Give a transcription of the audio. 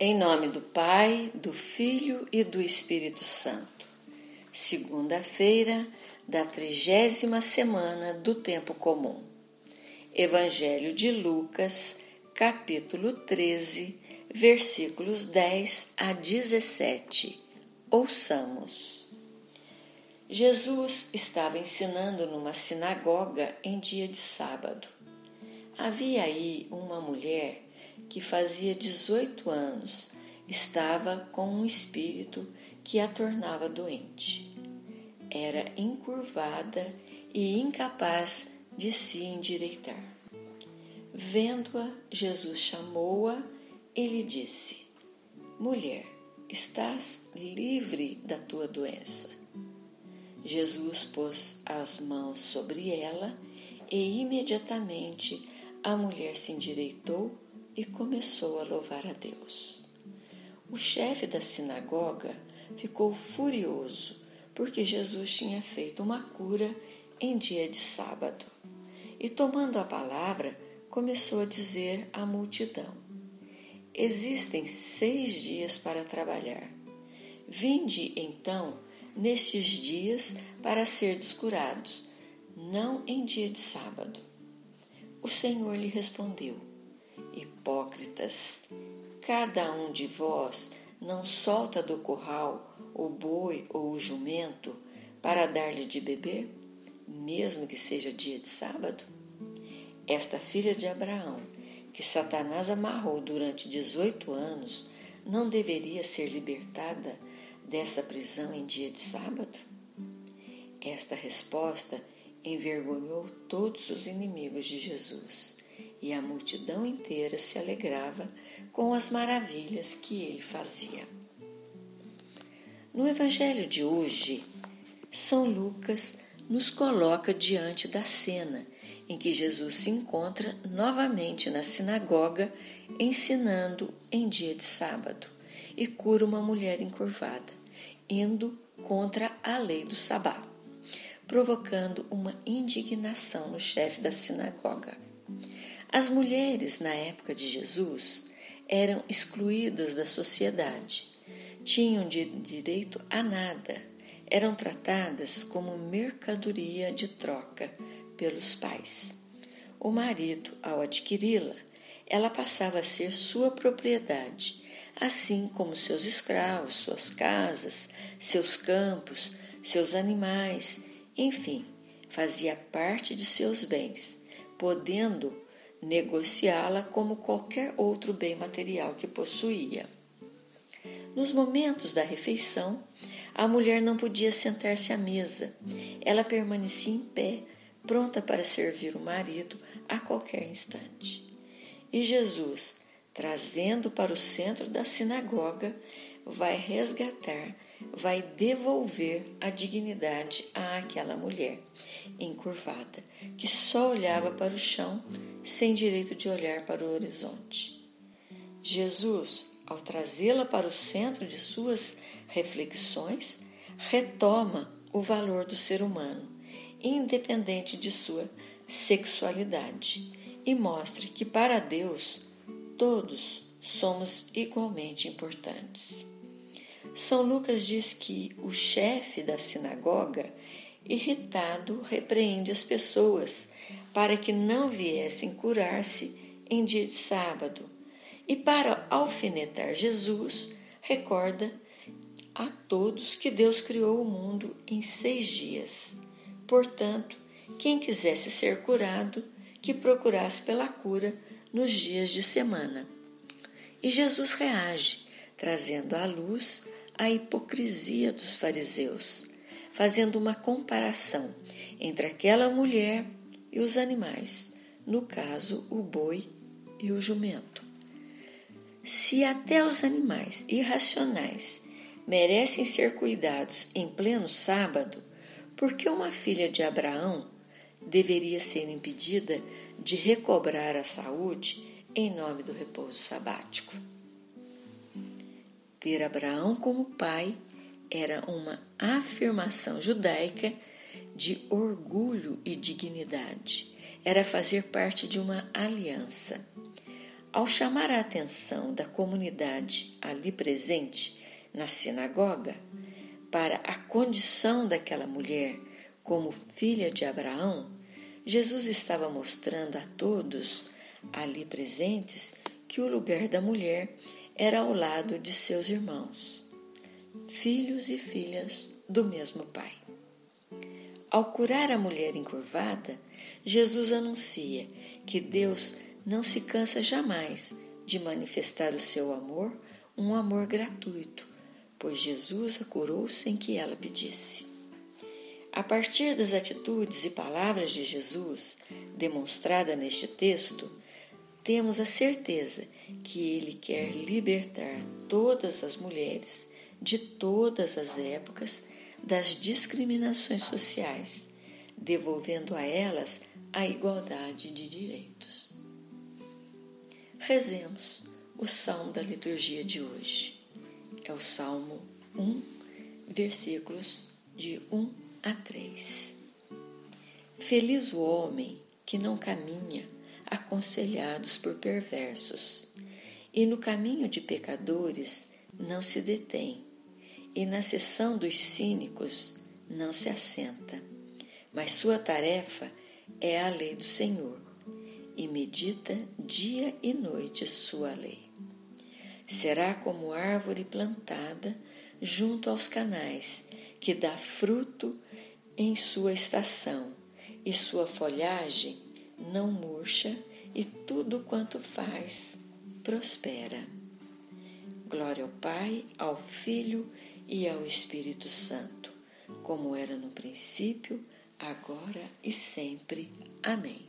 Em nome do Pai, do Filho e do Espírito Santo. Segunda-feira da trigésima semana do Tempo Comum. Evangelho de Lucas, capítulo 13, versículos 10 a 17. Ouçamos. Jesus estava ensinando numa sinagoga em dia de sábado. Havia aí uma mulher que fazia 18 anos, estava com um espírito que a tornava doente. Era encurvada e incapaz de se endireitar. Vendo-a, Jesus chamou-a e lhe disse: Mulher, estás livre da tua doença. Jesus pôs as mãos sobre ela e imediatamente a mulher se endireitou e começou a louvar a Deus. O chefe da sinagoga ficou furioso porque Jesus tinha feito uma cura em dia de sábado. E tomando a palavra, começou a dizer à multidão: Existem seis dias para trabalhar. Vinde então nestes dias para ser descurados, não em dia de sábado. O Senhor lhe respondeu: Hipócritas, cada um de vós não solta do curral o boi ou o jumento para dar-lhe de beber, mesmo que seja dia de sábado? Esta filha de Abraão, que Satanás amarrou durante 18 anos, não deveria ser libertada dessa prisão em dia de sábado? Esta resposta envergonhou todos os inimigos de Jesus e a multidão inteira se alegrava com as maravilhas que ele fazia. No Evangelho de hoje, São Lucas nos coloca diante da cena em que Jesus se encontra novamente na sinagoga ensinando em dia de sábado e cura uma mulher encurvada, indo contra a lei do sabá, provocando uma indignação no chefe da sinagoga. As mulheres na época de Jesus eram excluídas da sociedade, tinham direito a nada, eram tratadas como mercadoria de troca pelos pais. O marido, ao adquiri-la, ela passava a ser sua propriedade, assim como seus escravos, suas casas, seus campos, seus animais, enfim, fazia parte de seus bens, podendo negociá-la como qualquer outro bem material que possuía. Nos momentos da refeição, a mulher não podia sentar-se à mesa. Ela permanecia em pé, pronta para servir o marido a qualquer instante. E Jesus, trazendo para o centro da sinagoga, vai resgatar, vai devolver a dignidade àquela mulher encurvada, que só olhava para o chão sem direito de olhar para o horizonte. Jesus, ao trazê-la para o centro de suas reflexões, retoma o valor do ser humano, independente de sua sexualidade, e mostra que para Deus todos somos igualmente importantes. São Lucas diz que o chefe da sinagoga, irritado, repreende as pessoas para que não viessem curar-se em dia de sábado. E para alfinetar Jesus, recorda a todos que Deus criou o mundo em seis dias. Portanto, quem quisesse ser curado, que procurasse pela cura nos dias de semana. E Jesus reage, trazendo à luz a hipocrisia dos fariseus, fazendo uma comparação entre aquela mulher e os animais, no caso, o boi e o jumento. Se até os animais irracionais merecem ser cuidados em pleno sábado, por que uma filha de Abraão deveria ser impedida de recobrar a saúde em nome do repouso sabático? Ter Abraão como pai era uma afirmação judaica de orgulho e dignidade. Era fazer parte de uma aliança. Ao chamar a atenção da comunidade ali presente na sinagoga para a condição daquela mulher como filha de Abraão, Jesus estava mostrando a todos ali presentes que o lugar da mulher era ao lado de seus irmãos, filhos e filhas do mesmo Pai. Ao curar a mulher encurvada, Jesus anuncia que Deus não se cansa jamais de manifestar o seu amor, um amor gratuito, pois Jesus a curou sem que ela pedisse. A partir das atitudes e palavras de Jesus, demonstrada neste texto, temos a certeza que ele quer libertar todas as mulheres de todas as épocas das discriminações sociais, devolvendo a elas a igualdade de direitos. Rezemos o salmo da liturgia de hoje. É o Salmo 1, versículos de 1 a 3. Feliz o homem que não caminha aconselhados por perversos, e no caminho de pecadores não se detém, e na sessão dos cínicos não se assenta. Mas sua tarefa é a lei do Senhor, e medita dia e noite sua lei. Será como árvore plantada junto aos canais, que dá fruto em sua estação, e sua folhagem não murcha, e tudo quanto faz prospera. Glória ao Pai, ao Filho e ao Espírito Santo, como era no princípio, agora e sempre. Amém.